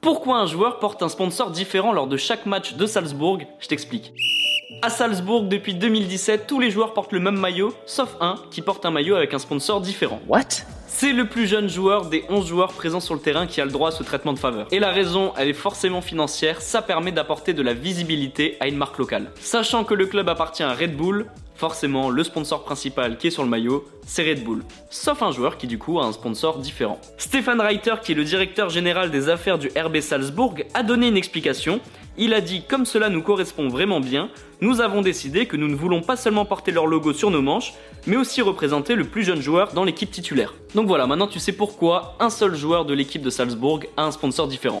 Pourquoi un joueur porte un sponsor différent lors de chaque match de Salzbourg? Je t'explique. À Salzbourg, depuis 2017, tous les joueurs portent le même maillot, sauf un qui porte un maillot avec un sponsor différent. What? C'est le plus jeune joueur des 11 joueurs présents sur le terrain qui a le droit à ce traitement de faveur. Et la raison, elle est forcément financière, ça permet d'apporter de la visibilité à une marque locale. Sachant que le club appartient à Red Bull, forcément le sponsor principal qui est sur le maillot, c'est Red Bull. Sauf un joueur qui du coup a un sponsor différent. Stefan Reiter, qui est le directeur général des affaires du RB Salzbourg, a donné une explication. Il a dit comme cela nous correspond vraiment bien, nous avons décidé que nous ne voulons pas seulement porter leur logo sur nos manches, mais aussi représenter le plus jeune joueur dans l'équipe titulaire. Donc voilà, maintenant tu sais pourquoi un seul joueur de l'équipe de Salzbourg a un sponsor différent.